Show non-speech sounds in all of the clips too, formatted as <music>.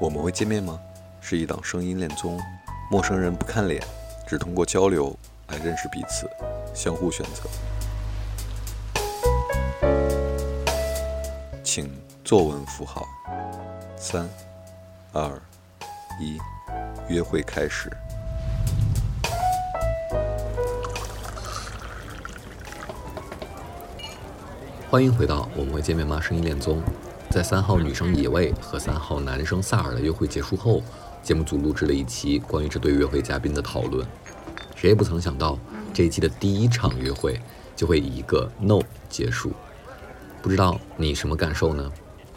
我们会见面吗？是一档声音恋综，陌生人不看脸，只通过交流来认识彼此，相互选择。请作文符号。三、二、一，约会开始。欢迎回到我们会见面吗？声音恋综，在三号女生野味和三号男生萨尔的约会结束后，节目组录制了一期关于这对约会嘉宾的讨论。谁也不曾想到，这一期的第一场约会就会以一个 no 结束。不知道你什么感受呢？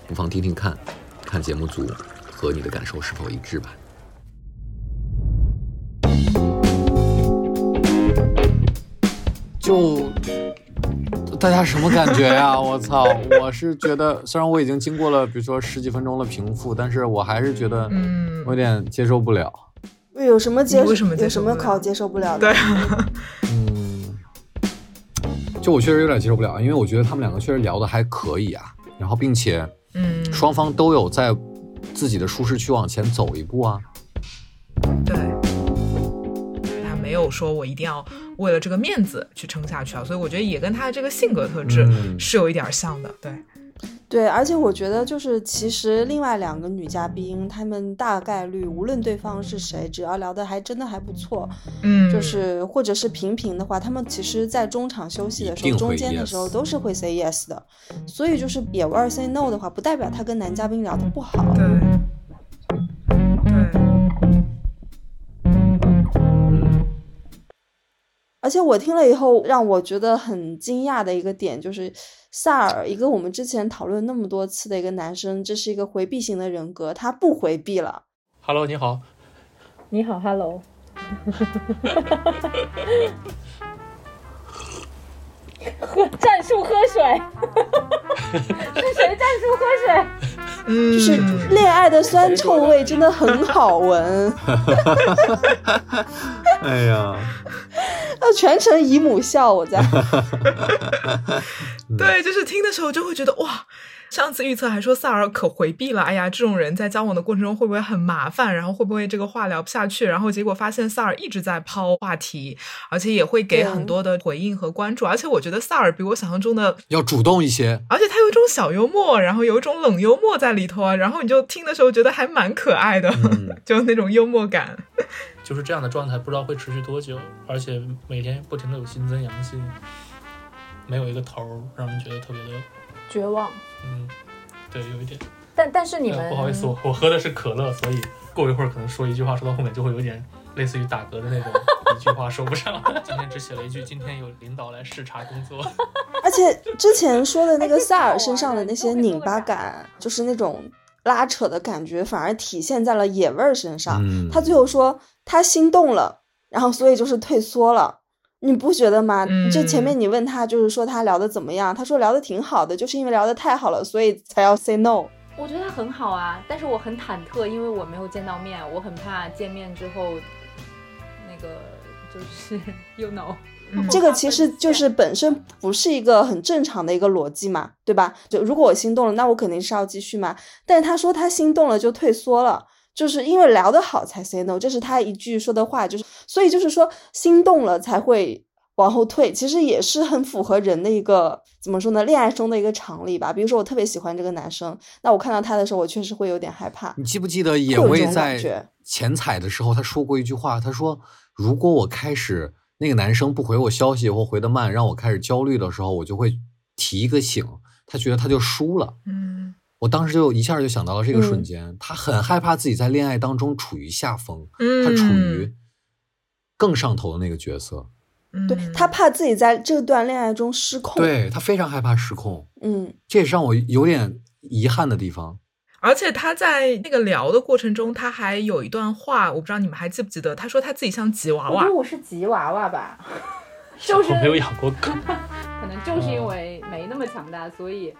不妨听听看，看节目组和你的感受是否一致吧。就大家什么感觉呀？<laughs> 我操！我是觉得，虽然我已经经过了，比如说十几分钟的平复，但是我还是觉得，嗯，有点接受不了。有什么接？为什么有什么好接受不了的？对，<laughs> 嗯，就我确实有点接受不了，因为我觉得他们两个确实聊的还可以啊，然后并且，嗯，双方都有在自己的舒适区往前走一步啊。没有说我一定要为了这个面子去撑下去啊，所以我觉得也跟他的这个性格特质是有一点像的。对，对，而且我觉得就是其实另外两个女嘉宾，她们大概率无论对方是谁，只要聊的还真的还不错，嗯，就是或者是平平的话，她们其实在中场休息的时候、中间的时候都是会 say yes 的。所以就是野味儿 say no 的话，不代表她跟男嘉宾聊的不好。对，而且我听了以后，让我觉得很惊讶的一个点就是，萨尔一个我们之前讨论那么多次的一个男生，这是一个回避型的人格，他不回避了。Hello，你好，你好，Hello。喝 <laughs> 战术喝水，<laughs> 是谁战术喝水？嗯，就是恋爱的酸臭味真的很好闻，哎呀，那全程姨母笑，我在。<laughs> 对，就是听的时候就会觉得哇。上次预测还说萨尔可回避了，哎呀，这种人在交往的过程中会不会很麻烦？然后会不会这个话聊不下去？然后结果发现萨尔一直在抛话题，而且也会给很多的回应和关注。而且我觉得萨尔比我想象中的，要主动一些。而且他有一种小幽默，然后有一种冷幽默在里头啊。然后你就听的时候觉得还蛮可爱的，嗯 <laughs> 就那种幽默感。就是这样的状态，不知道会持续多久，而且每天不停的有新增阳性，没有一个头儿，让人觉得特别的，绝望。嗯，对，有一点。但但是你们、呃不好意思，我我喝的是可乐，所以过一会儿可能说一句话，说到后面就会有点类似于打嗝的那种，<laughs> 一句话说不上。<laughs> 今天只写了一句，今天有领导来视察工作。而且之前说的那个萨尔身上的那些拧巴感，就是那种拉扯的感觉，反而体现在了野味儿身上。嗯他最后说他心动了，然后所以就是退缩了。你不觉得吗？就前面嗯你问他，就是说他聊的怎么样，他说聊的挺好的，就是因为聊的太好了，所以才要 say no。我觉得他很好啊，但是我很忐忑，因为我没有见到面，我很怕见面之后，那个就是 <laughs> you know，、嗯这个其实就是本身不是一个很正常的一个逻辑嘛，对吧？就如果我心动了，那我肯定是要继续嘛。但是他说他心动了就退缩了，就是因为聊得好才 say no，这是他一句说的话，就是所以就是说心动了才会往后退，其实也是很符合人的一个怎么说呢，恋爱中的一个常理吧。比如说我特别喜欢这个男生，那我看到他的时候，我确实会有点害怕。你记不记得野味在前彩的时候，他说过一句话，他说：“如果我开始那个男生不回我消息或回得慢，让我开始焦虑的时候，我就会提一个醒。”他觉得他就输了。嗯我当时就一下就想到了这个瞬嗯。间，他很害怕自己在恋爱当中处于下风，嗯，他处于更上头的那个角色，对嗯他怕自己在这段恋爱中失控。，对他非常害怕失控，嗯，这也是让我有点遗憾的地方。而且他在那个聊的过程中，他还有一段话，我不知道你们还记不记得，他说他自己像吉娃娃我觉得，我是吉娃娃吧，<laughs> 就是我没有养过狗，<laughs> 可能就是因为没那么强大，所以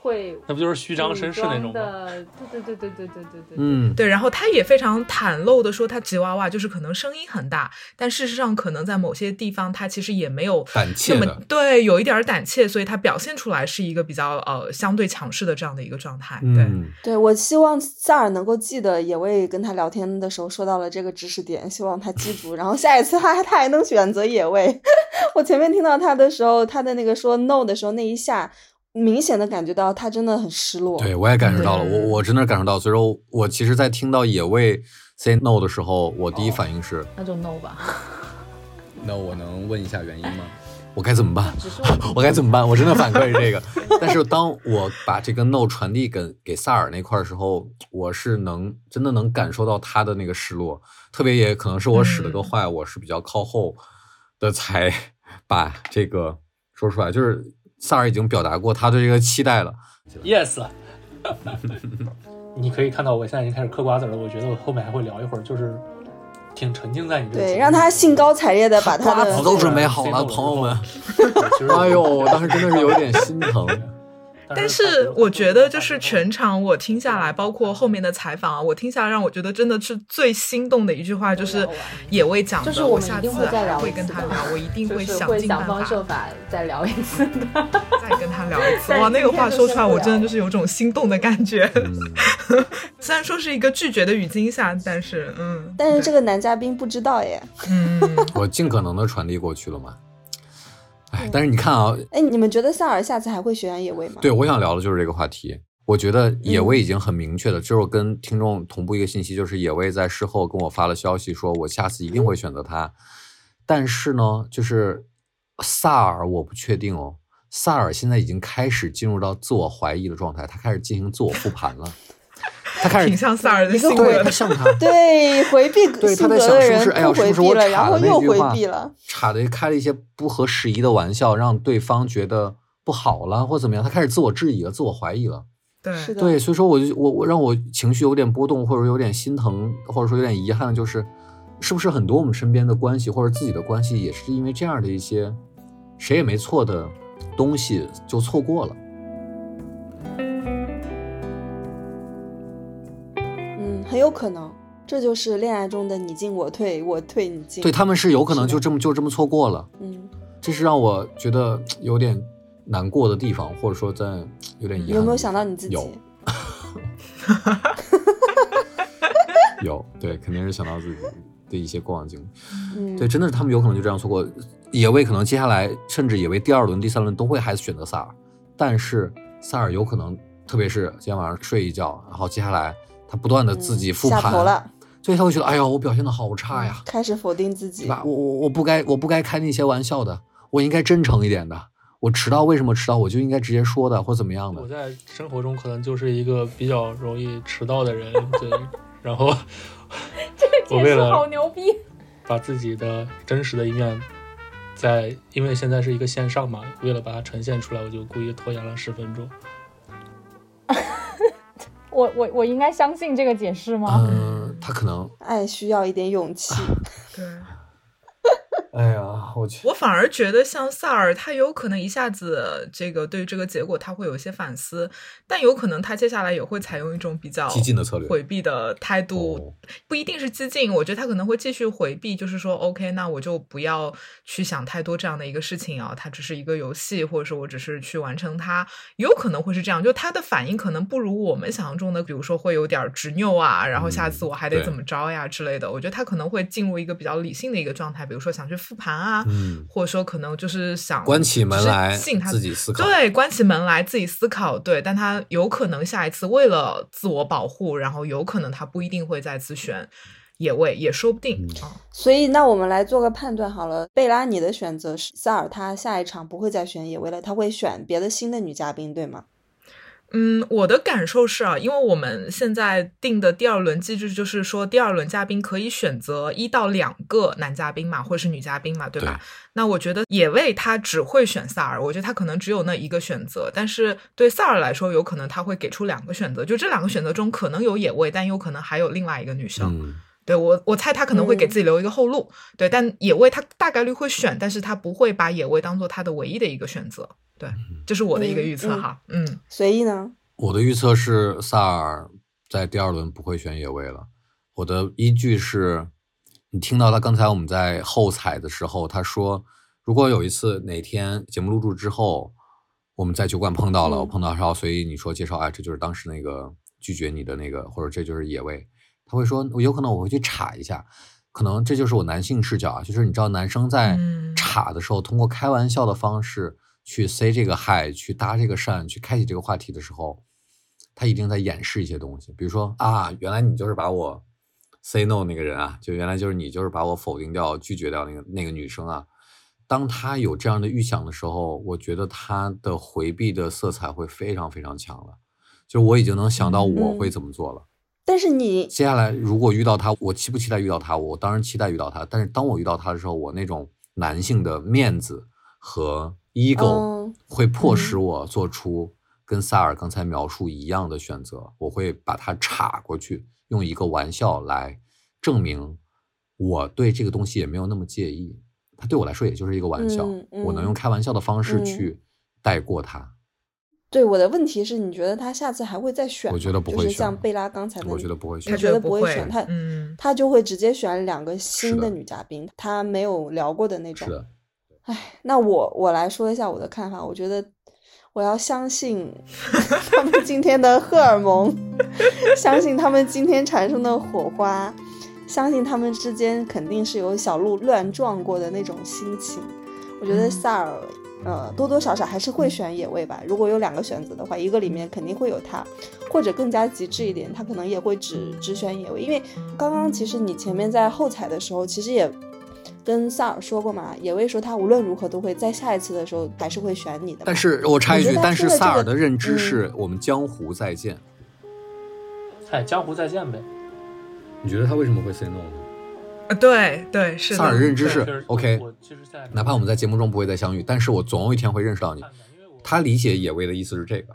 会那不就是虚张声势那种的，对对对对对对对对对。嗯，对，然后他也非常袒露的说，他吉娃娃就是可能声音很大，但事实上可能在某些地方他其实也没有那么胆怯的，对，有一点儿胆怯，所以他表现出来是一个比较呃相对强势的这样的一个状态。对，嗯，对我希望萨尔能够记得野味跟他聊天的时候说到了这个知识点，希望他记住，然后下一次他他还能选择野味。<laughs> 我前面听到他的时候，他的那个说 no 的时候那一下，明显的感觉到他真的很失落。对我也感受到了，我我真的感受到，所以说我其实，在听到野味 say no 的时候，我第一反应是，那就 no 吧。<laughs> 那我能问一下原因吗？我该怎么办？我我该怎么办？我真的反馈是这个，但是当我把这个 no 传递给给萨尔那块儿的时候，我是能真的能感受到他的那个失落，特别也可能是我使了个嗯坏，我是比较靠后的才 <laughs> 把这个说出来，就是萨尔已经表达过他对这个期待了，Yes，<laughs> 你可以看到我现在已经开始嗑瓜子了。我觉得我后面还会聊一会儿，就是挺沉浸在你这个对，让他兴高采烈的把他的瓜子都准备好了，<laughs> 朋友们。对其实哎呦，我当时真的是有点心疼。但是我觉得，就是全场我听下来，包括后面的采访啊，我听下来让我觉得真的是最心动的一句话，就是野味讲的，就是我下次一定会再聊还会一次的跟他聊，我一定会想尽办法方设法再聊一次的。<laughs> 再跟他聊一次。<laughs> 哇，那个话说出来，我真的就是有种心动的感觉。嗯，<laughs> 虽然说是一个拒绝的语境下，但是嗯，但是这个个男嘉宾不知道耶。嗯，我尽可能的传递过去了嘛。哎，但是你看啊，哎，你们觉得萨尔下次还会选野味吗？对，我想聊的就是这个话题。我觉得野味已经很明确的，就是我跟听众同步一个信息，就是野味在事后跟我发了消息，说我下次一定会选择他。但是呢，就是萨尔我不确定哦，萨尔现在已经开始进入到自我怀疑的状态，他开始进行自我复盘了，他开始挺像萨尔的一个对性格的。他像他，<laughs> 对，回避对他在性格的人想是不是哎呀是不是我避了，然插的那后又回句话避了。插的开了一些不合时宜的玩笑，让对方觉得不好了或怎么样，他开始自我质疑了，自我怀疑了。对，对，所以说我就我我让我情绪有点波动，或者有点心疼，或者说有点遗憾，就是是不是很多我们身边的关系或者自己的关系，也是因为这样的一些谁也没错的东西就错过了。很有可能，这就是恋爱中的你进我退，我退你进。对他们是有可能就这么就这么错过了，嗯，这是让我觉得有点难过的地方，或者说在有点遗憾。你有没有想到你自己？有有，<laughs> 对，肯定是想到自己的一些过往经历。嗯，对，真的是他们有可能就这样错过。也为可能接下来甚至也为第二轮、第三轮都会还是选择萨尔，但是萨尔有可能，特别是今天晚上睡一觉，然后接下来他不断的自己复盘，嗯下头了，所以他会觉得，哎呀，我表现的好差呀，开始否定自己。对吧？我我我不该我不该开那些玩笑的，我应该真诚一点的。我迟到为什么迟到，我就应该直接说的，或怎么样的。我在生活中可能就是一个比较容易迟到的人，对，然后 <laughs> 我为解释好牛逼。把自己的真实的一面在，因为现在是一个线上嘛，为了把它呈现出来，我就故意拖延了十分钟。<laughs> 我我我应该相信这个解释吗？嗯，他可能，爱需要一点勇气。对。<laughs> 哎呀，我去，我反而觉得像萨尔，他有可能一下子这个对于这个结果他会有一些反思，但有可能他接下来也会采用一种比较激进的策略回避的态度，哦。不一定是激进，我觉得他可能会继续回避，就是说，OK，那我就不要去想太多这样的一个事情啊，它只是一个游戏，或者说我只是去完成它，有可能会是这样，就他的反应可能不如我们想象中的，比如说会有点执拗啊，然后下次我还得怎么着呀之类的，我觉得他可能会进入一个比较理性的一个状态，比如说想去复盘啊，嗯，或者说可能就是想关起门来信他自己思考。对，关起门来自己思考，对，但他有可能下一次为了自我保护，然后有可能他不一定会再次选野味，也说不定嗯啊。所以，那我们来做个判断好了。贝拉，你的选择是萨尔，他下一场不会再选野味了，他会选别的新的女嘉宾，对吗？嗯，我的感受是啊，因为我们现在定的第二轮机制就是说，第二轮嘉宾可以选择一到两个男嘉宾嘛，或者是女嘉宾嘛，对吧？那我觉得野味他只会选萨尔，我觉得他可能只有那一个选择，但是对萨尔来说，有可能他会给出两个选择，就这两个选择中可能有野味，但有可能还有另外一个女生。嗯，对我，我猜他可能会给自己留一个后路。对，但野味他大概率会选，但是他不会把野味当做他的唯一的一个选择。对，这是我的一个预测哈。嗯，随意呢？我的预测是萨尔在第二轮不会选野味了。我的依据是，你听到他刚才我们在后采的时候，他说，如果有一次哪天节目录制之后，我们在酒馆碰到了，我碰到他，所以你说介绍，哎，这就是当时那个拒绝你的那个，或者这就是野味。他会说，有可能我会去查一下，可能这就是我男性视角啊，就是你知道，男生在查的时候，通过开玩笑的方式去 say 这个 hi，去搭这个讪，去开启这个话题的时候，他一定在掩饰一些东西，比如说啊，原来你就是把我 say no 那个人啊，就原来就是你就是把我否定掉、拒绝掉那个那个女生啊。当他有这样的预想的时候，我觉得他的回避的色彩会非常非常强了，就我已经能想到我会怎么做了。但是你接下来如果遇到他，我期不期待遇到他？我当然期待遇到他。但是当我遇到他的时候，我那种男性的面子和 ego 会迫使我做出跟萨尔刚才描述一样的选择。我会把他岔过去，用一个玩笑来证明我对这个东西也没有那么介意。他对我来说也就是一个玩笑，我能用开玩笑的方式去带过他。对我的问题是你觉得他下次还会再选？我觉得不会选。像贝拉刚才的，我觉得不会选。他觉得不会选，他他就会直接选两个新的女嘉宾，他没有聊过的那种。是的。哎，那我我来说一下我的看法。我觉得我要相信 <laughs> 他们今天的荷尔蒙，相信他们今天产生的火花，相信他们之间肯定是有小鹿乱撞过的那种心情。我觉得萨尔。呃，多多少少还是会选野味吧。如果有两个选择的话，一个里面肯定会有他，或者更加极致一点，他可能也会只只选野味。因为刚刚其实你前面在后采的时候，其实也跟萨尔说过嘛，野味说他无论如何都会在下一次的时候还是会选你的。但是我插一句，但是萨尔的认知是我们江湖再见。嗨，江湖再见呗。你觉得他为什么会 say no 呢？啊，对对是。萨尔认知是 OK，哪怕我们在节目中不会再相遇，但是我总有一天会认识到你。他理解野味的意思是这个。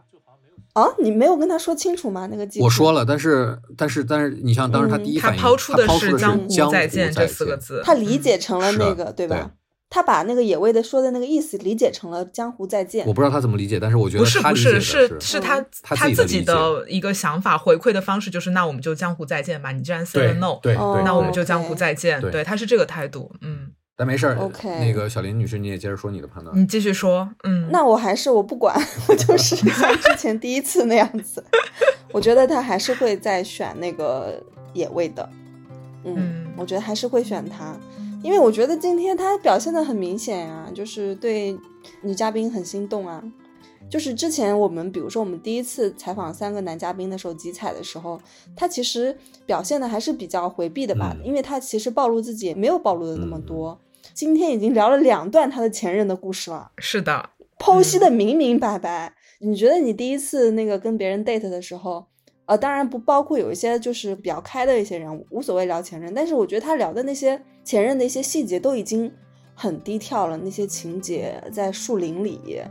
啊，你没有跟他说清楚吗？那个我说了，但是但是但是，你像当时他第一反应，他抛出的是江湖再见这四个字，他理解成了那个，对吧？他把那个野味的说的那个意思理解成了江湖再见。我不知道他怎么理解，但是我觉得不是不是是是他他自己的一个想法回馈的方式，就是那我们就江湖再见吧。你既然 say 了 no，对，那我们就江湖再见。对，他是这个态度。嗯，但没事儿。OK，那个小林女士，你也接着说你的判断。你继续说。嗯，那我还是我不管，我就是 <laughs> 像之前第一次那样子。我觉得他还是会再选那个野味的。嗯，我觉得还是会选他。因为我觉得今天他表现的很明显啊，就是对女嘉宾很心动啊。就是之前我们比如说我们第一次采访三个男嘉宾的时候，集采的时候，他其实表现的还是比较回避的吧，因为他其实暴露自己也没有暴露的那么多。今天已经聊了两段他的前任的故事了，是的，剖析的明明白白。你觉得你第一次那个跟别人 date 的时候？呃，当然不包括有一些就是比较开的一些人，无所谓聊前任。但是我觉得他聊的那些前任的一些细节都已经很低调了，那些情节在树林里，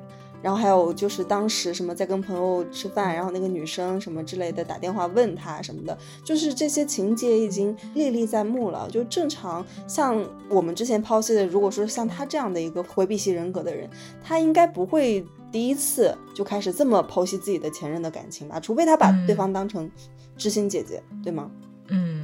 然后还有就是当时什么在跟朋友吃饭，然后那个女生什么之类的打电话问他什么的，就是这些情节已经历历在目了。就正常像我们之前剖析的，如果说像他这样的一个回避型人格的人，他应该不会。第一次就开始这么剖析自己的前任的感情吧，除非他把对方当成知心姐姐，对吗？嗯，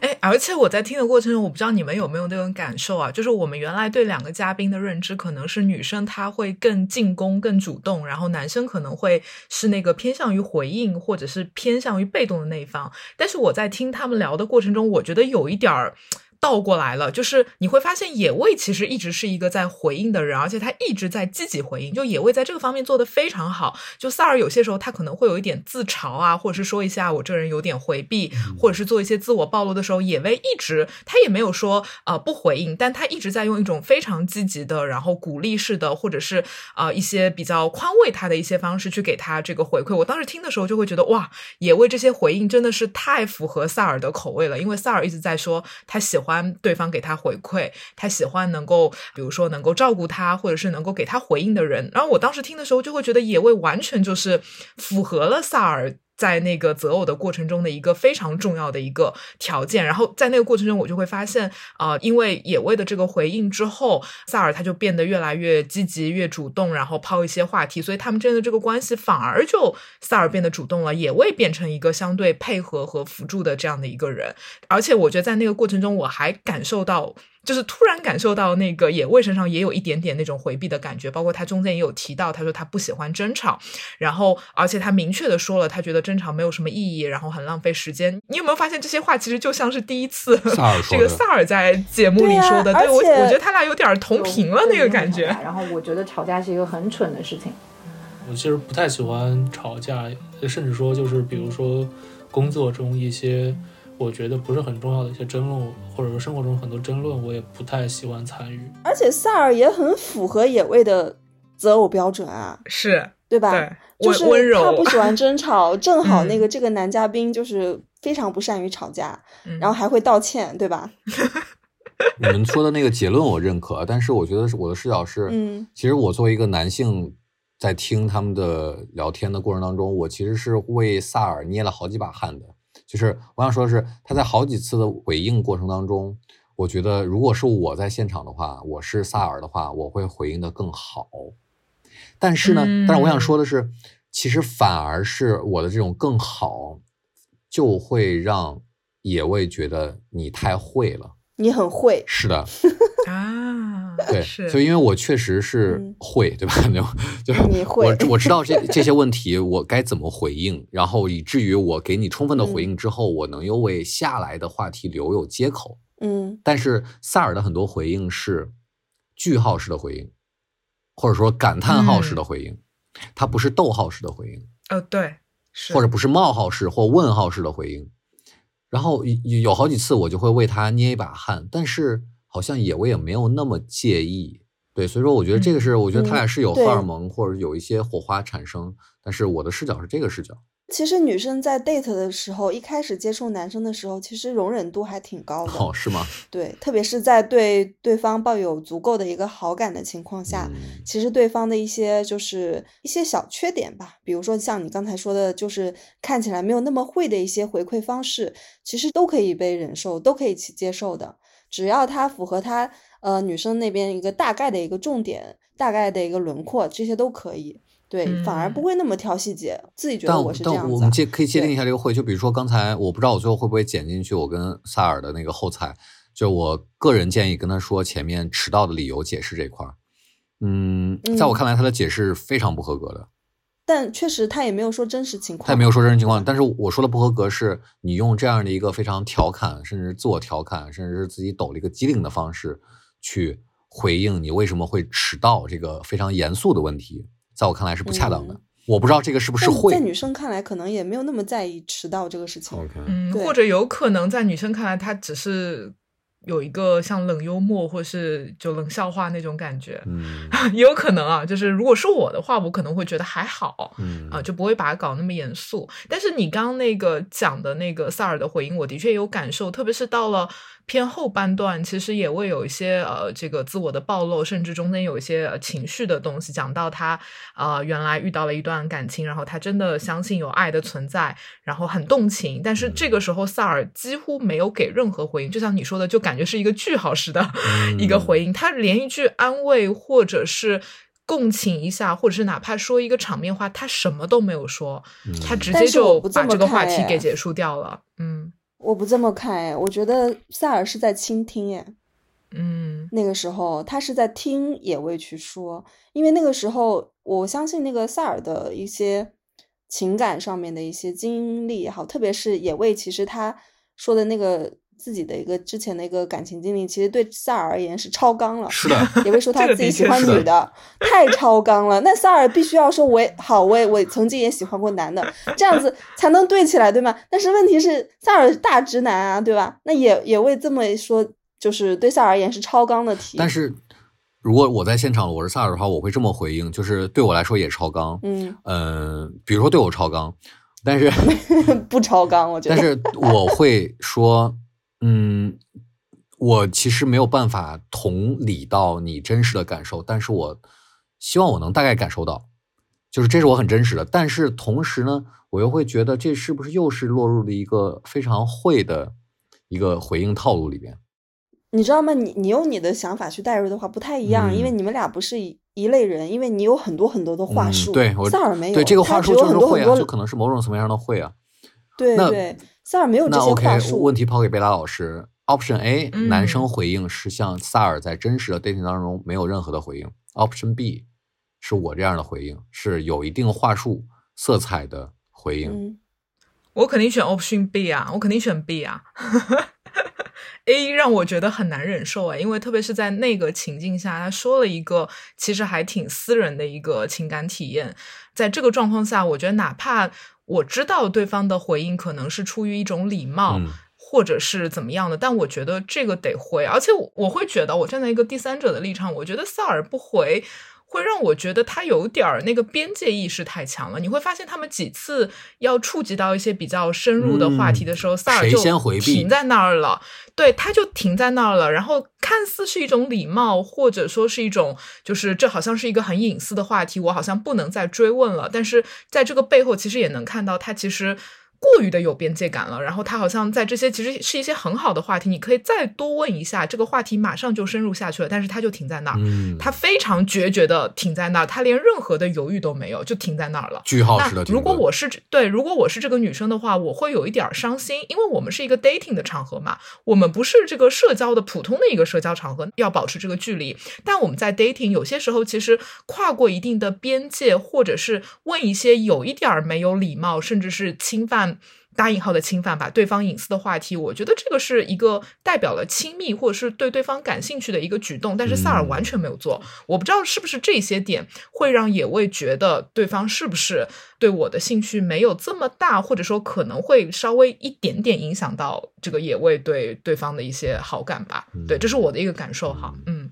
哎，而且我在听的过程中，我不知道你们有没有那种感受啊，就是我们原来对两个嘉宾的认知，可能是女生她会更进攻、更主动，然后男生可能会是那个偏向于回应或者是偏向于被动的那一方。但是我在听他们聊的过程中，我觉得有一点儿。倒过来了，就是你会发现野味其实一直是一个在回应的人，而且他一直在积极回应。就野味在这个方面做的非常好。就萨尔有些时候他可能会有一点自嘲啊，或者是说一下我这个人有点回避，或者是做一些自我暴露的时候，野味一直他也没有说啊不回应，但他一直在用一种非常积极的，然后鼓励式的，或者是啊一些比较宽慰他的一些方式去给他这个回馈。我当时听的时候就会觉得哇，野味这些回应真的是太符合萨尔的口味了，因为萨尔一直在说他喜欢。对方给他回馈，他喜欢能够，比如说能够照顾他，或者是能够给他回应的人。然后我当时听的时候，就会觉得野味完全就是符合了萨尔在那个择偶的过程中的一个非常重要的一个条件。然后在那个过程中，我就会发现，啊，因为野味的这个回应之后，萨尔他就变得越来越积极、越主动，然后抛一些话题，所以他们之间的这个关系反而就萨尔变得主动了，野味变成一个相对配合和辅助的这样的一个人。而且我觉得在那个过程中，我还感受到。就是突然感受到那个野味身上也有一点点那种回避的感觉，包括他中间也有提到，他说他不喜欢争吵，然后而且他明确的说了，他觉得争吵没有什么意义，然后很浪费时间。你有没有发现这些话其实就像是第一次这个萨尔在节目里说的？对我我觉得他俩有点同频了那个感觉。然后我觉得吵架是一个很蠢的事情。我其实不太喜欢吵架，甚至说就是比如说工作中一些。我觉得不是很重要的一些争论，或者说生活中很多争论，我也不太喜欢参与。而且萨尔也很符合野味的择偶标准啊，是对吧？对，就是他不喜欢争吵，正好那个嗯这个男嘉宾就是非常不善于吵架，然后还会道歉，对吧？你们说的那个结论我认可，但是我觉得是我的视角是，嗯，其实我作为一个男性，在听他们的聊天的过程当中，我其实是为萨尔捏了好几把汗的。就是我想说的是，他在好几次的回应过程当中，我觉得如果是我在现场的话，我是萨尔的话，我会回应的更好。但是呢，嗯但是我想说的是，其实反而是我的这种更好，就会让野味觉得你太会了。你很会，是的，啊，对，所以因为我确实是嗯。会，对吧？<laughs> 就就是你会我我知道这 <laughs> 这些问题我该怎么回应，然后以至于我给你充分的回应之后，我能又为下来的话题留有接口。嗯。但是萨尔的很多回应是句号式的回应，或者说感叹号式的回应，它不是逗号式的回应，呃，对，是。或者不是冒号式或问号式的回应。然后有有好几次我就会为他捏一把汗，但是好像也我也没有那么介意。对，所以说我觉得这个是，我觉得他俩是有荷尔蒙或者有一些火花产生，但是我的视角是这个视角。其实女生在 date 的时候，一开始接触男生的时候，其实容忍度还挺高的。哦，是吗？对，特别是在对对方抱有足够的一个好感的情况下，嗯其实对方的一些就是一些小缺点吧，比如说像你刚才说的，就是看起来没有那么会的一些回馈方式，其实都可以被忍受，都可以去接受的，只要它符合他呃女生那边一个大概的一个重点、大概的一个轮廓，这些都可以。对，反而不嗯会那么挑细节，自己觉得我是这样子、啊但我们。界可以界定一下这个会，就比如说刚才我不知道我最后会不会剪进去我跟萨尔的那个后采，就我个人建议跟他说前面迟到的理由解释这块儿。嗯，在我嗯看来他的解释非常不合格的，但确实他也没有说真实情况，他也没有说真实情况，但是我说的不合格是你用这样的一个非常调侃，甚至自我调侃，甚至是自己抖了一个机灵的方式去回应你为什么会迟到这个非常严肃的问题，在我看来是不恰当的。嗯我不知道这个是不是会在女生看来，可能也没有那么在意迟到这个事情。OK，嗯，或者有可能在女生看来，她只是有一个像冷幽默或是就冷笑话那种感觉，嗯 <laughs> 也有可能啊。就是如果是我的话，我可能会觉得还好。嗯啊，就不会把它搞那么严肃。但是你刚刚那个讲的那个萨尔的回应，我的确有感受，特别是到了偏后半段，其实也会有一些呃这个自我的暴露，甚至中间有一些、呃、情绪的东西，讲到他呃原来遇到了一段感情，然后他真的相信有爱的存在，然后很动情，但是这个时候萨尔几乎没有给任何回应，就像你说的，就感觉是一个句号式的 <laughs> 一个回应，他连一句安慰或者是。共情一下，或者是哪怕说一个场面话，他什么都没有说，他直接就把这个话题给结束掉了。嗯我不这么看哎，我觉得萨尔是在倾听哎，嗯。那个时候他是在听野味去说，因为那个时候我相信那个萨尔的一些情感上面的一些经历也好，特别是野味，其实他说的那个自己的一个之前的一个感情经历，其实对萨尔而言是超纲了。是的，也会说他自己喜欢女的，太超纲了。那萨尔必须要说我也好，我也我曾经也喜欢过男的，这样子才能对起来，对吗？但是问题是萨尔大直男啊，对吧？那也也为这么说，就是对萨尔而言是超纲的题。但是如果我在现场，我是萨尔的话，我会这么回应，就是对我来说也超纲。嗯，嗯、比如说对我超纲，但是 <laughs> 不超纲，我觉得。但是我会说，嗯，我其实没有办法同理到你真实的感受，但是我希望我能大概感受到。就是这是我很真实的。但是同时呢，我又会觉得这是不是又是落入了一个非常会的一个回应套路里边？你知道吗？你你用你的想法去代入的话不太一样，嗯因为你们俩不是一一类人，因为你有很多很多的话嗯术，对我萨尔没有，对这个话术就是会啊，就可能是某种层面上的会啊。那对对，萨尔没有这那些 OK，话术。问题抛给贝拉老师。Option A，、嗯男生回应是像萨尔在真实的 dating 当中没有任何的回应。Option B，是我这样的回应，是有一定话术色彩的回应。嗯，我肯定选 option B 啊，我肯定选 B 啊。A 让我觉得很难忍受哎，因为特别是在那个情境下，他说了一个其实还挺私人的一个情感体验，在这个状况下，我觉得哪怕我知道对方的回应可能是出于一种礼貌，嗯或者是怎么样的，但我觉得这个得回，而且我我会觉得，我站在一个第三者的立场，我觉得萨尔不回。会让我觉得他有点儿那个边界意识太强了。你会发现，他们几次要触及到一些比较深入的话题的时候，萨尔就停在那儿了。对，他就停在那儿了。然后看似是一种礼貌，或者说是一种，就是这好像是一个很隐私的话题，我好像不能再追问了。但是在这个背后，其实也能看到他其实。过于的有边界感了，然后他好像在这些其实是一些很好的话题，你可以再多问一下，这个话题马上就深入下去了，但是他就停在那儿，嗯，他非常决绝的停在那儿，他连任何的犹豫都没有，就停在那儿了。句号式的如果我是对，如果我是这个女生的话，我会有一点儿伤心，因为我们是一个 dating 的场合嘛，我们不是这个社交的普通的一个社交场合，要保持这个距离。但我们在 dating 有些时候其实跨过一定的边界，或者是问一些有一点儿没有礼貌，甚至是侵犯。打引号的侵犯吧，对方隐私的话题，我觉得这个是一个代表了亲密或者是对对方感兴趣的一个举动，但是萨尔嗯完全没有做。我不知道是不是这些点会让野味觉得对方是不是对我的兴趣没有这么大，或者说可能会稍微一点点影响到这个野味对对方的一些好感吧。对，这是我的一个感受哈。嗯，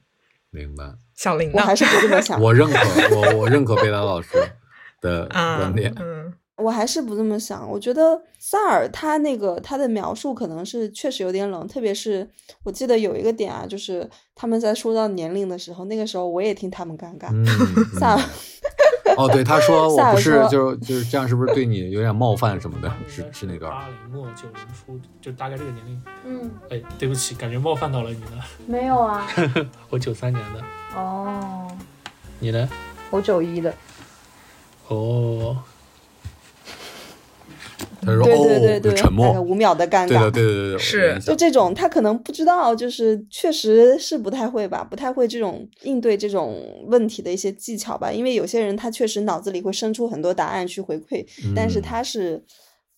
明白。小林呢？我还是不这么想，我认可，我我认可贝拉老师的 <laughs> 啊观点。嗯我还是不这么想。我觉得萨尔他那个他的描述可能是确实有点冷，特别是我记得有一个点啊，就是他们在说到年龄的时候，那个时候我也听他们尴尬。嗯，萨尔哦，对，他说 <laughs> 我不是说就就是这样，是不是对你有点冒犯什么的？是是那段。八零末九零初，就大概这个年龄。嗯，哎，对不起，感觉冒犯到了你了。没有啊。<laughs> 我九三年的，哦，你呢？我九一的。哦，他说对对对哦，对，就沉默。五秒的尴对的，尬。对对对对，是就这种，他可能不知道，就是确实是不太会吧，不太会这种应对这种问题的一些技巧吧。因为有些人他确实脑子里会生出很多答案去回馈，但是嗯他是，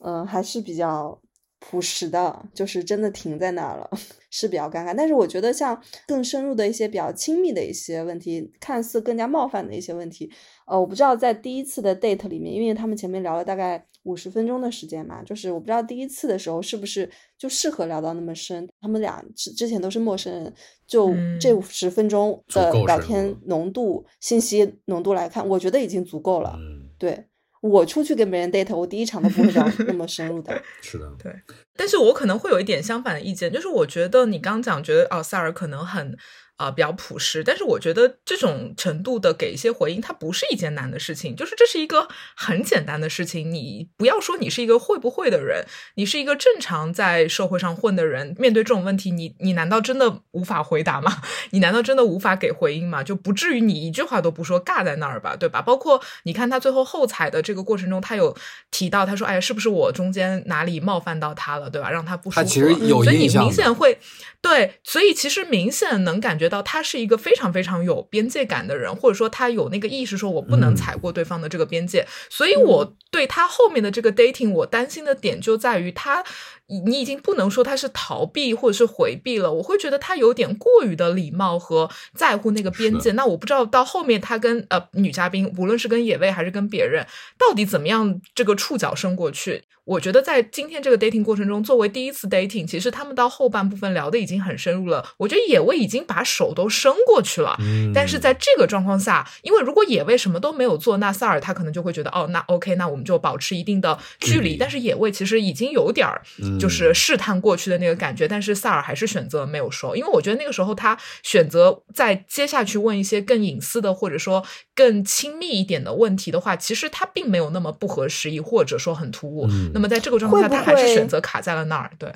嗯、还是比较朴实的，就是真的停在那儿了，<laughs> 是比较尴尬。但是我觉得像更深入的一些比较亲密的一些问题，看似更加冒犯的一些问题，呃，我不知道在第一次的 date 里面，因为他们前面聊了大概五十分钟的时间嘛，就是我不知道第一次的时候是不是就适合聊到那么深。他们俩之之前都是陌生人，就嗯这五十分钟的聊天浓度、信息浓度来看，我觉得已经足够了。嗯，对我出去跟别人 date，我第一场都不会聊那么深入的。<laughs> 是的，对但是我可能会有一点相反的意见，就是我觉得你刚讲，觉得哦，萨尔可能很啊、呃比较朴实，但是我觉得这种程度的给一些回应，它不是一件难的事情，就是这是一个很简单的事情。你不要说你是一个会不会的人，你是一个正常在社会上混的人，面对这种问题，你你难道真的无法回答吗？<laughs> 你难道真的无法给回应吗？就不至于你一句话都不说，尬在那儿吧，对吧？包括你看他最后后采的这个过程中，他有提到，他说：“哎呀，是不是我中间哪里冒犯到他了，对吧？让他不舒服了。”他其实有所以你明显会对，所以其实明显能感觉到他是一个非常非常有边界感的人，或者说他有那个意识，说我不能嗯踩过对方的这个边界。所以我对他后面的这个 dating，我担心的点就在于他，你已经不能说他是逃避或者是回避了，我会觉得他有点过于的礼貌和在乎那个边界。那我不知道到后面他跟呃女嘉宾，无论是跟野味还是跟别人，到底怎么样这个触角伸过去。我觉得在今天这个 dating 过程中，作为第一次 dating，其实他们到后半部分聊的已经很深入了。我觉得野味已经把手都伸过去了，嗯但是在这个状况下，因为如果野味什么都没有做，那萨尔他可能就会觉得哦，那 OK，那我们就保持一定的距离。距离但是野味其实已经有点儿就是试探过去的那个感觉，但是萨尔还是选择没有说，因为我觉得那个时候他选择在接下去问一些更隐私的或者说更亲密一点的问题的话，其实他并没有那么不合时宜，或者说很突兀。嗯那么在这个状态下，他还是选择卡在了那儿。对，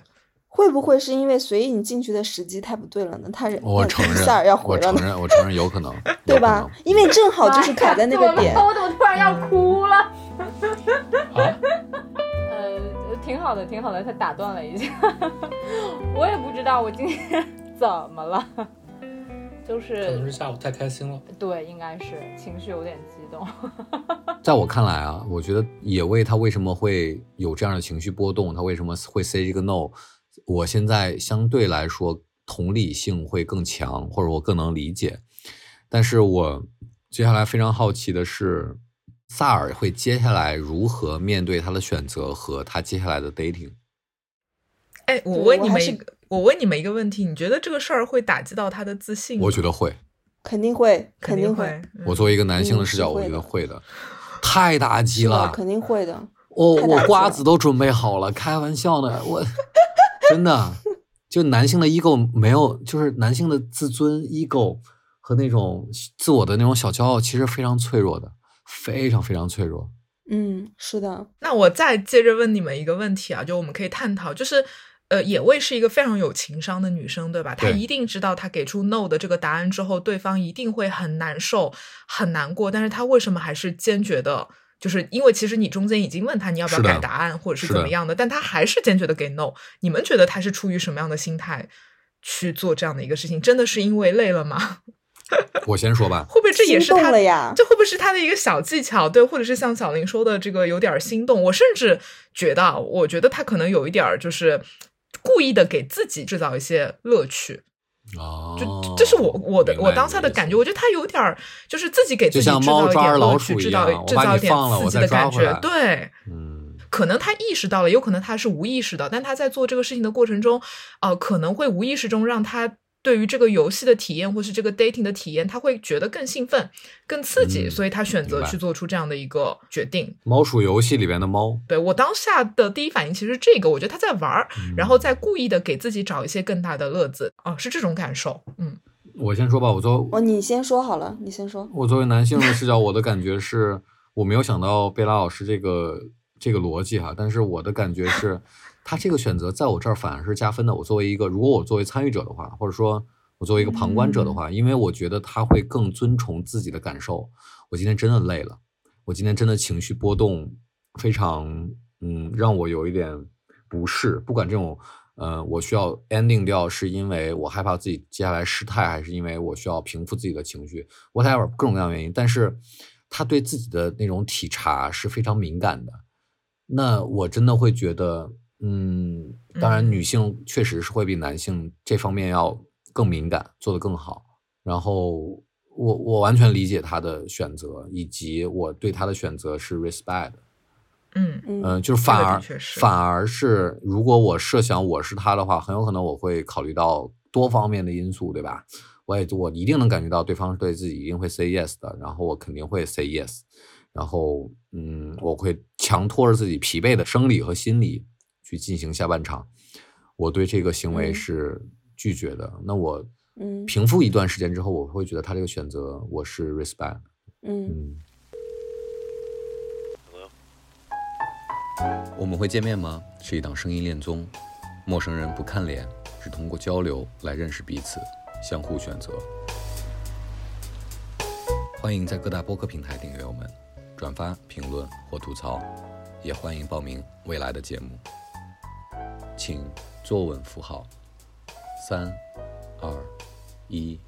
会不会是因为随意你进去的时机太不对了呢？他人我承认，<laughs> 萨尔要我回了我，承认，我承认有可能，<laughs> 对吧？因为正好就是卡在那个点。我怎么突然要哭了？<laughs> 啊，呃，挺好的，挺好的。他打断了一下，<laughs> 我也不知道我今天 <laughs> 怎么了，就是可能是是下午太开心了。对，应该是情绪有点激动。<laughs> 在我看来啊，我觉得野味他为什么会有这样的情绪波动，他为什么会 say 这个 no，我现在相对来说同理性会更强，或者我更能理解。但是我接下来非常好奇的是，萨尔会接下来如何面对他的选择和他接下来的 dating。哎，我问你们一个，我问你们一个问题，你觉得这个事儿会打击到他的自信吗？我觉得会，肯定会，肯定会。嗯我作为一个男性的嗯视角，我觉得会的，太打击了，肯定会的。我我瓜子都准备好了，开玩笑呢，我 <laughs> 真的就男性的 ego 没有，就是男性的自尊 ego 和那种自我的那种小骄傲，其实非常脆弱的，非常非常脆弱。嗯，是的，那我再接着问你们一个问题啊，就我们可以探讨，就是呃，野味是一个非常有情商的女生，对吧？她一定知道，她给出 no 的这个答案之后，对方一定会很难受、很难过，但是她为什么还是坚决的？就是因为其实你中间已经问她你要不要改答案，或者是怎么样的，但她还是坚决的给 no。你们觉得她是出于什么样的心态去做这样的一个事情？真的是因为累了吗？<laughs> 我先说吧，会不会这也是心动她了呀这会不会是他的一个小技巧？对，或者是像小林说的这个有点心动。我甚至觉得，啊，我觉得他可能有一点儿就是故意的给自己制造一些乐趣。哦，就这是我我的我当下的感觉，我觉得他有点儿就是自己给自己制造一点乐趣，老鼠一制造制造一点你放了刺激的感觉。对，嗯，可能他意识到了，有可能他是无意识的，但他在做这个事情的过程中，呃，可能会无意识中让他对于这个游戏的体验或是这个 dating 的体验，他会觉得更兴奋、更刺激，嗯所以他选择去做出这样的一个决定。猫鼠游戏里边的猫，对我当下的第一反应其实这个，我觉得他在玩儿，嗯然后再故意的给自己找一些更大的乐子，啊、是这种感受。嗯，我先说吧，我作哦，你先说好了，你先说。我作为男性的视角，我的感觉是我没有想到贝拉老师这个这个逻辑哈，但是我的感觉是，他这个选择在我这儿反而是加分的。我作为一个，如果我作为参与者的话，或者说我作为一个旁观者的话，因为我觉得他会更尊重自己的感受。我今天真的累了，我今天真的情绪波动非常，嗯，让我有一点不适。不管这种。呃，我需要 ending 掉，是因为我害怕自己接下来失态，还是因为我需要平复自己的情绪？whatever，各种各样的原因。但是他对自己的那种体察是非常敏感的。那我真的会觉得，嗯，当然嗯女性确实是会比男性这方面要更敏感，做得更好。然后我我完全理解他的选择，以及我对他的选择是 respect。嗯嗯嗯，就是反而反而是，如果我设想我是他的话，很有可能我会考虑到多方面的因素，对吧？我也我一定能感觉到对方对自己一定会 say yes 的，然后我肯定会 say yes，然后嗯，我会强拖着自己疲惫的生理和心理去进行下半场。我对这个行为嗯是拒绝的。那我嗯平复一段时间之后，我会觉得他这个选择我是 respect。嗯嗯。我们会见面吗？是一档声音恋综，陌生人不看脸，只通过交流来认识彼此，相互选择。欢迎在各大播客平台订阅我们，转发、评论或吐槽，也欢迎报名未来的节目。请坐稳扶好，三、二、一。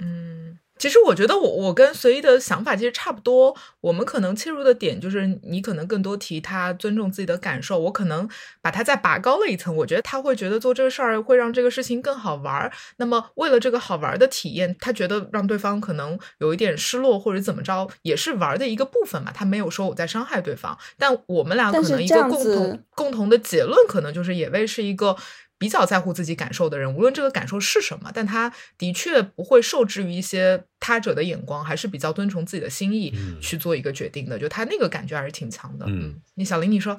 嗯，其实我觉得我我跟随意的想法其实差不多。我们可能切入的点就是你可能更多提他尊重自己的感受，我可能把他再拔高了一层。我觉得他会觉得做这个事儿会让这个事情更好玩儿。那么为了这个好玩儿的体验，他觉得让对方可能有一点失落或者怎么着，也是玩儿的一个部分嘛。他没有说我在伤害对方，但我们俩可能一个共同共同的结论可能就是野味是一个。比较在乎自己感受的人，无论这个感受是什么，但他的确不会受制于一些他者的眼光，还是比较遵从自己的心意嗯去做一个决定的。就他那个感觉还是挺强的。嗯，你小林，你说，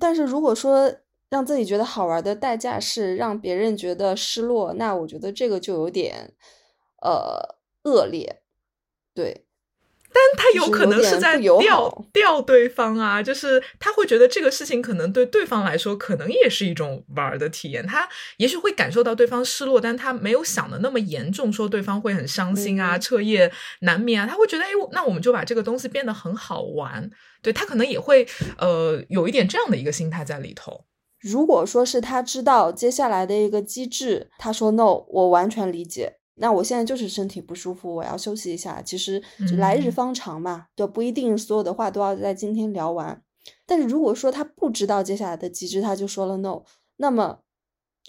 但是如果说让自己觉得好玩的代价是让别人觉得失落，那我觉得这个就有点呃恶劣，对。但他有可能是在吊吊对方啊，就是他会觉得这个事情可能对对方来说，可能也是一种玩的体验。他也许会感受到对方失落，但他没有想的那么严重，说对方会很伤心啊，彻夜难眠啊。他会觉得，哎，那我们就把这个东西变得很好玩。对他可能也会呃有一点这样的一个心态在里头。如果说是他知道接下来的一个机制，他说 no，我完全理解。那我现在就是身体不舒服，我要休息一下。其实来日方长嘛，对，不一定所有的话都要在今天聊完。但是如果说他不知道接下来的机制，他就说了 no，那么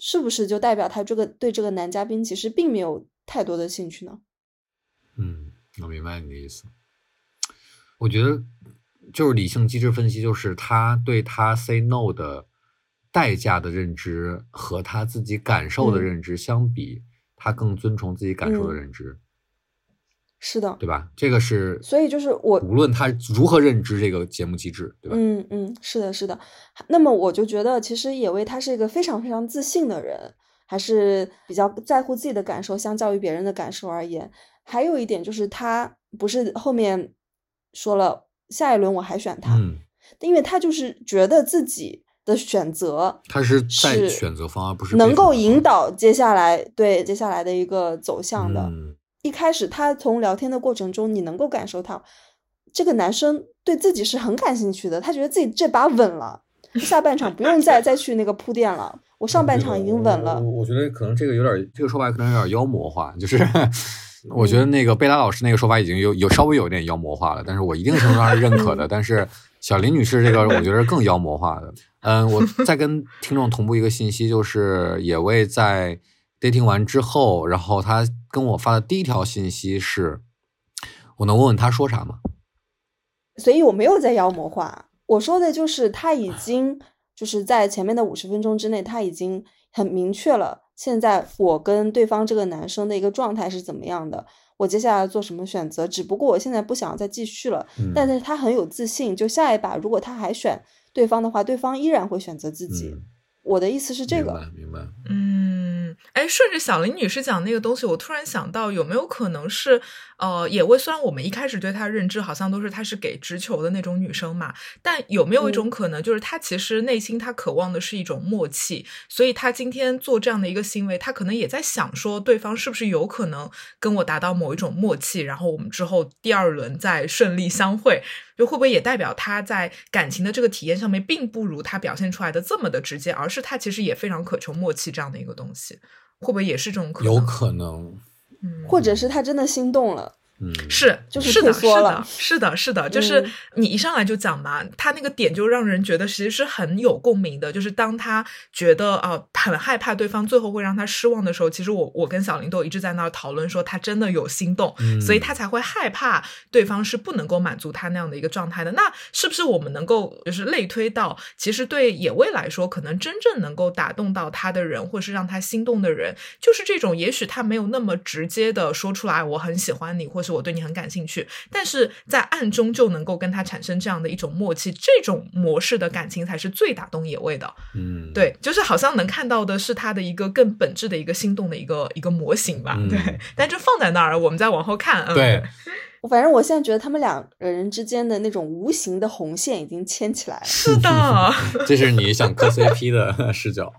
是不是就代表他这个对这个男嘉宾其实并没有太多的兴趣呢？嗯，我明白你的意思。我觉得就是理性机制分析，就是他对他 say no 的。代价的认知和他自己感受的认知相比，他更遵从自己感受的认知，是的，对吧？这个是，所以就是我无论他如何认知这个节目机制，对吧？嗯嗯，是的，是的。那么我就觉得，其实野味他是一个非常非常自信的人，还是比较在乎自己的感受，相较于别人的感受而言。还有一点就是，他不是后面说了下一轮我还选他，嗯，因为他就是觉得自己。的选择，他是在选择方，而不是能够引导接下来对接下来的一个走向的。一开始他从聊天的过程中，你能够感受到这个男生对自己是很感兴趣的，他觉得自己这把稳了，下半场不用再再去那个铺垫了，我上半场已经稳了。我觉得可能这个有点，这个说法可能有点妖魔化，就是 <laughs> 我觉得那个贝拉老师那个说法已经有有稍微有点妖魔化了，但是我一定程度上是认可的。<laughs> 但是小林女士这个，我觉得更妖魔化的。嗯，我 <laughs> 再跟听众同步一个信息，就是野味在 dating 完之后，然后他跟我发的第一条信息是，我能问问他说啥吗？所以我没有在妖魔化，我说的就是他已经就是在前面的五十分钟之内，他已经很明确了，现在我跟对方这个男生的一个状态是怎么样的，我接下来做什么选择，只不过我现在不想再继续了，但是他很有自信，就下一把如果他还选。对方的话，对方依然会选择自己。我的意思是这个，明白，明白。嗯，哎，顺着小林女士讲那个东西，我突然想到，有没有可能是？呃，野味虽然我们一开始对她认知好像都是她是给直球的那种女生嘛，但有没有一种可能，就是她其实内心她渴望的是一种默契，所以她今天做这样的一个行为，她可能也在想说，对方是不是有可能跟我达到某一种默契，然后我们之后第二轮再顺利相会，就会不会也代表她在感情的这个体验上面，并不如她表现出来的这么的直接，而是她其实也非常渴求默契这样的一个东西，会不会也是这种可能？有可能。或者是他真的心动了。嗯，是，就是是的，是的，是的，是的，就是你一上来就讲嘛，他那个点就让人觉得其实是很有共鸣的。就是当他觉得啊很害怕对方最后会让他失望的时候，其实我我跟小林都一直在那儿讨论说他真的有心动，所以他才会害怕对方是不能够满足他那样的一个状态的。那是不是我们能够就是类推到，其实对野味来说，可能真正能够打动到他的人，或是让他心动的人，就是这种也许他没有那么直接的说出来我很喜欢你，或是。我对你很感兴趣，但是在暗中就能够跟他产生这样的一种默契，这种模式的感情才是最打动野味的。嗯，对，就是好像能看到的是他的一个更本质的一个心动的一个一个模型吧。对，但就放在那儿，我们再往后看。对，反正我现在觉得他们两个人之间的那种无形的红线已经牵起来了。是的，<laughs> 这是你想磕 CP 的视角。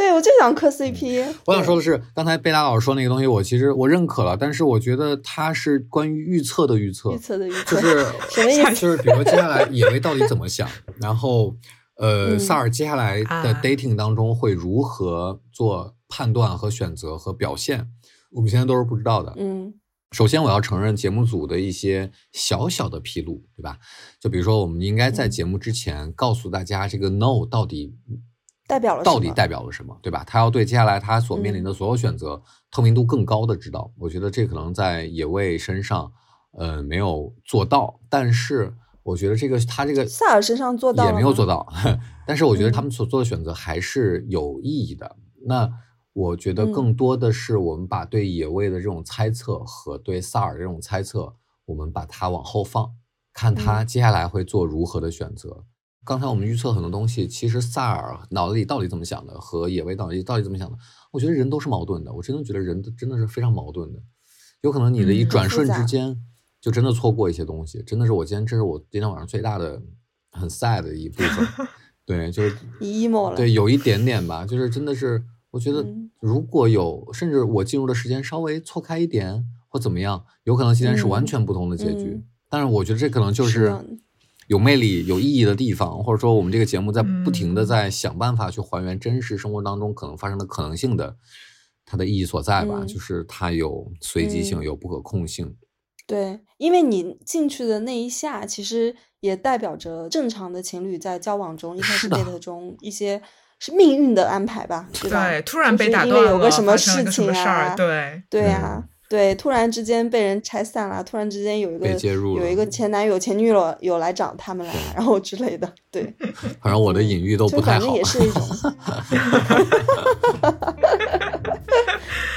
对，我就想磕 CP。我想说的是，刚才贝拉老师说那个东西，我其实我认可了，但是我觉得它是关于预测的预测，预测的预测，就是 <laughs> 什么意思？<laughs> 就是比如说接下来野薇到底怎么想，然后呃，萨尔接下来的 dating 当中会如何做判断和选择和表现，我们现在都是不知道的。嗯，首先我要承认节目组的一些小小的披露，对吧？就比如说，我们应该在节目之前告诉大家这个 no 到底。代表了到底代表了什么，对吧？他要对接下来他所面临的所有选择透明度更高的知道。我觉得这可能在野味身上，呃，没有做到。但是我觉得这个他这个萨尔身上做到也没有做到。<laughs> 但是我觉得他们所做的选择还是有意义的。那我觉得更多的是我们把对野味的这种猜测和对萨尔这种猜测，我们把它往后放，看他接下来会做如何的选择。刚才我们预测很多东西，其实萨尔脑子里到底怎么想的，和野味脑子里到底怎么想的，我觉得人都是矛盾的。我真的觉得人真的是非常矛盾的，有可能你的一嗯转瞬之间，就真的错过一些东西。真的是我今天，这是我今天晚上最大的很 sad 的一部分。<laughs> 对，就是 emo 了，对，有一点点吧，就是真的是，我觉得嗯如果有，甚至我进入的时间稍微错开一点或怎么样，有可能今天是完嗯全不同的结局。嗯但是我觉得这可能就是有魅力、有意义的地方，或者说我们这个节目在不停的嗯在想办法去还原真实生活当中可能发生的可能性的它的意义所在吧，嗯就是它有随机性、嗯有不可控性。对，因为你进去的那一下，其实也代表着正常的情侣在交往中，一开始是的 date 中一些是命运的安排吧，对吧？对，突然被打断了，有个什么发生了事情个什么事儿，啊，对，对啊，对，突然之间被人拆散了，突然之间有一个被介入了有一个前男友、前女友有来找他们来，<laughs> 然后之类的，对，反正我的隐喻都不太好反正也。是一种，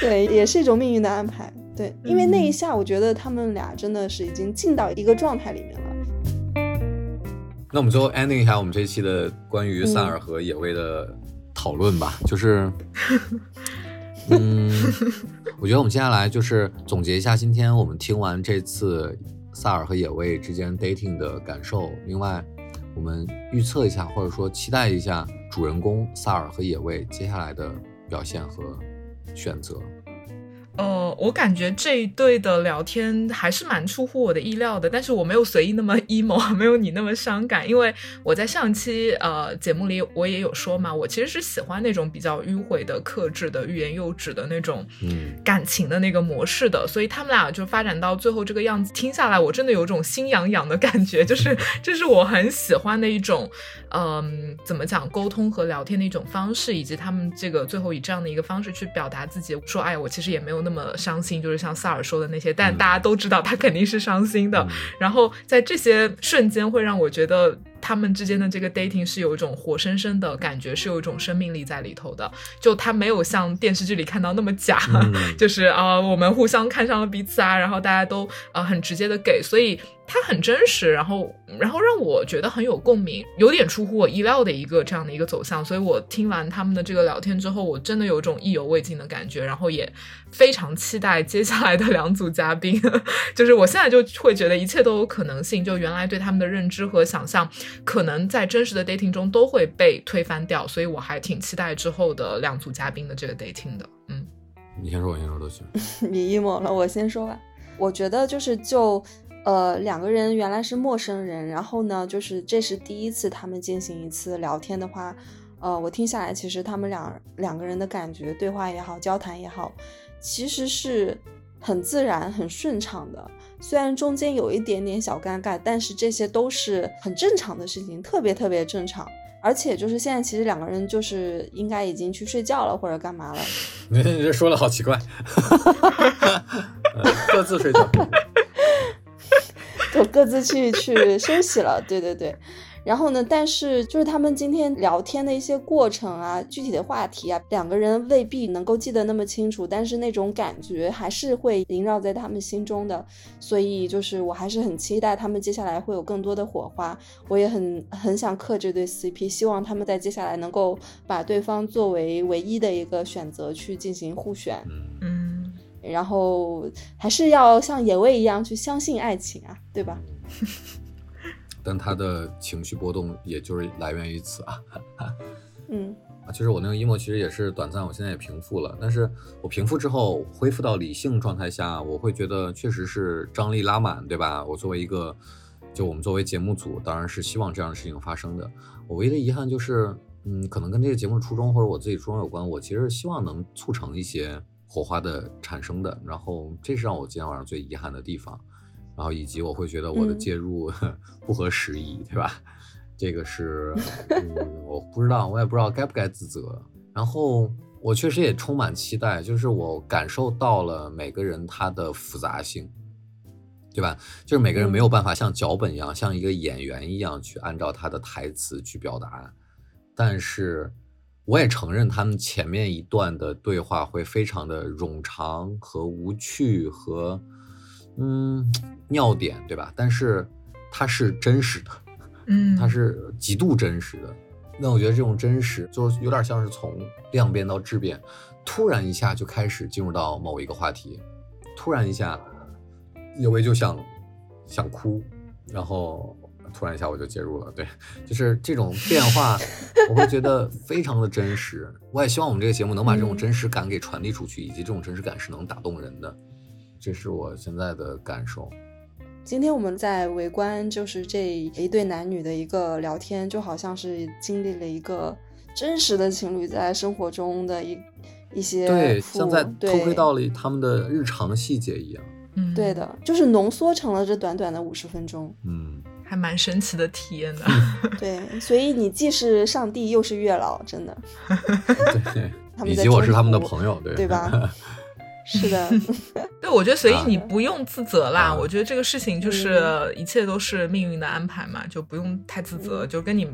<laughs> 对，也是一种命运的安排。对，因为那一嗯下，我觉得他们俩真的是已经进到一个状态里面了。那我们最后 ending 一下我们这一期的关于萨嗯尔和野味的讨论吧，就是，嗯，我觉得我们接下来就是总结一下今天我们听完这次萨尔和野味之间 dating 的感受，另外我们预测一下或者说期待一下主人公萨尔和野味接下来的表现和选择。呃，我感觉这一对的聊天还是蛮出乎我的意料的，但是我没有随意那么 <laughs> emo，没有你那么伤感，因为我在上期呃节目里我也有说嘛，我其实是喜欢那种比较迂回的、克制的、欲言又止的那种嗯。感情的那个模式的，所以他们俩就发展到最后这个样子，听下来我真的有种心痒痒的感觉，就是这是我很喜欢的一种，嗯、怎么讲沟通和聊天的一种方式，以及他们这个最后以这样的一个方式去表达自己，说哎，我其实也没有那么伤心，就是像萨尔说的那些，但嗯。大家都知道他肯定是伤心的，嗯。然后在这些瞬间会让我觉得他们之间的这个 dating 是有一种活生生的感觉，是有一种生命力在里头的。就他没有像电视剧里看到那么假，嗯 <laughs> 就是啊、我们互相看上了彼此啊，然后大家都呃很直接的给，所以它很真实，然后然后让我觉得很有共鸣，有点出乎我意料的一个这样的一个走向。所以我听完他们的这个聊天之后，我真的有一种意犹未尽的感觉，然后也非常期待接下来的两组嘉宾。<laughs> 就是我现在就会觉得一切都有可能性，就原来对他们的认知和想象，可能在真实的 dating 中都会被推翻掉，所以我还挺期待之后的两组嘉宾的这个 dating 的。嗯，<laughs> 你先说，我先说都行。<laughs> 你 emo 了，我先说吧。我觉得就是就呃两个人原来是陌生人，然后呢，就是这是第一次他们进行一次聊天的话，呃，我听下来其实他们两两个人的感觉，对话也好，交谈也好，其实是很自然、很顺畅的。虽然中间有一点点小尴尬，但是这些都是很正常的事情，特别特别正常。而且就是现在，其实两个人就是应该已经去睡觉了，或者干嘛了。<laughs> 你你这说的好奇怪，呃 <laughs> 各自睡觉。<laughs> 就各自去去休息了。对对对。然后呢，但是就是他们今天聊天的一些过程啊，具体的话题啊，两个人未必能够记得那么清楚，但是那种感觉还是会萦绕在他们心中的。所以就是我还是很期待他们接下来会有更多的火花，我也很很想克这对 CP，希望他们在接下来能够把对方作为唯一的一个选择去进行互选，嗯，嗯，然后还是要像野味一样去相信爱情啊，对吧？但他的情绪波动也就是来源于此啊。<laughs> 嗯啊，其实我那个 emo 其实也是短暂，我现在也平复了。但是我平复之后恢复到理性状态下，我会觉得确实是张力拉满，对吧？我作为一个，就我们作为节目组，当然是希望这样的事情发生的。我唯一的遗憾就是，嗯，可能跟这个节目的初衷或者我自己初衷有关。我其实希望能促成一些火花的产生的，然后这是让我今天晚上最遗憾的地方。然后以及我会觉得我的嗯介入 <laughs> 不合时宜，对吧？这个是，嗯，<laughs> 我不知道，我也不知道该不该自责。然后我确实也充满期待，就是我感受到了每个人他的复杂性，对吧？就是每个人没有办法像脚本一样，像一个演员一样去按照他的台词去表达，但是我也承认他们前面一段的对话会非常的冗长和无趣和嗯尿点，对吧？但是它是真实的。嗯，<laughs> 它是极度真实的。那我觉得这种真实，就是有点像是从量变到质变，突然一下就开始进入到某一个话题，突然一下，有为就想想哭，然后突然一下我就介入了，对，就是这种变化，我会觉得非常的真实。我也希望我们这个节目能把这种嗯真实感给传递出去，以及这种真实感是能打动人的，这是我现在的感受。今天我们在围观，就是这一对男女的一个聊天，就好像是经历了一个真实的情侣在生活中的一一些对，像在偷对窥到了他们的日常细节一样。嗯对，的，就是浓缩成了这短短的五十分钟。嗯，还蛮神奇的体验的。<laughs> 对，所以你既是上帝又是月老，真的，<laughs> 对，他们在以及我是他们的朋友，对对吧？<laughs> 是的，<laughs> 对，我觉得，所以啊你不用自责啦。啊我觉得这个事情就是一切都是命运的安排嘛，就不用太自责，就跟你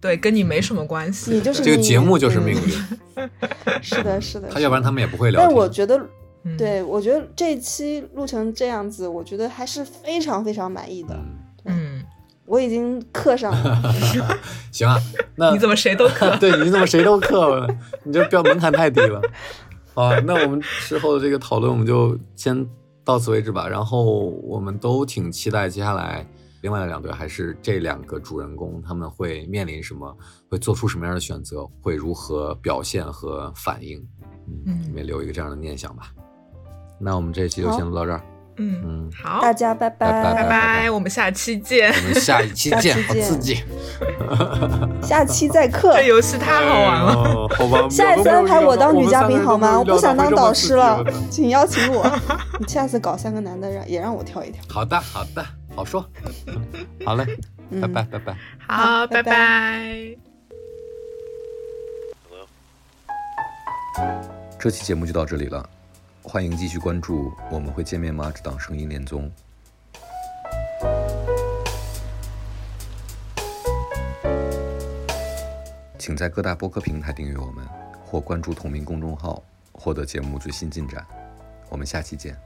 对跟你没什么关系。你就是这个节目就是命运，<laughs> 是的，是的。他要不然他们也不会聊天。但我觉得，嗯，对我觉得这一期录成这样子，我觉得还是非常非常满意的。嗯，嗯，我已经刻上了，<laughs> 行啊，那你怎么谁都刻？对你怎么谁都刻了？你这标门槛太低了。好 <laughs> 啊，那我们之后的这个讨论我们就先到此为止吧。然后我们都挺期待接下来另外的两队还是这两个主人公他们会面临什么，会做出什么样的选择，会如何表现和反应。嗯，嗯你们也留一个这样的念想吧。那我们这一期就先录到这儿。嗯，嗯，好，大家拜拜拜拜拜，我们下期见。我们下一期下期见，好见刺激！<laughs> 下期再刻。这游戏太好玩了。哦，好吧，<laughs> 下一次安排我当女嘉宾好吗？我不想当导师了请邀请我。<laughs> 你下次搞三个男的，让也让我跳一跳。好的，好的，好说。好嘞，嗯拜拜，拜拜。好，拜拜拜拜。这期节目就到这里了，欢迎继续关注《我们会见面吗》这档声音恋综。请在各大播客平台订阅我们，或关注同名公众号，获得节目最新进展。我们下期见。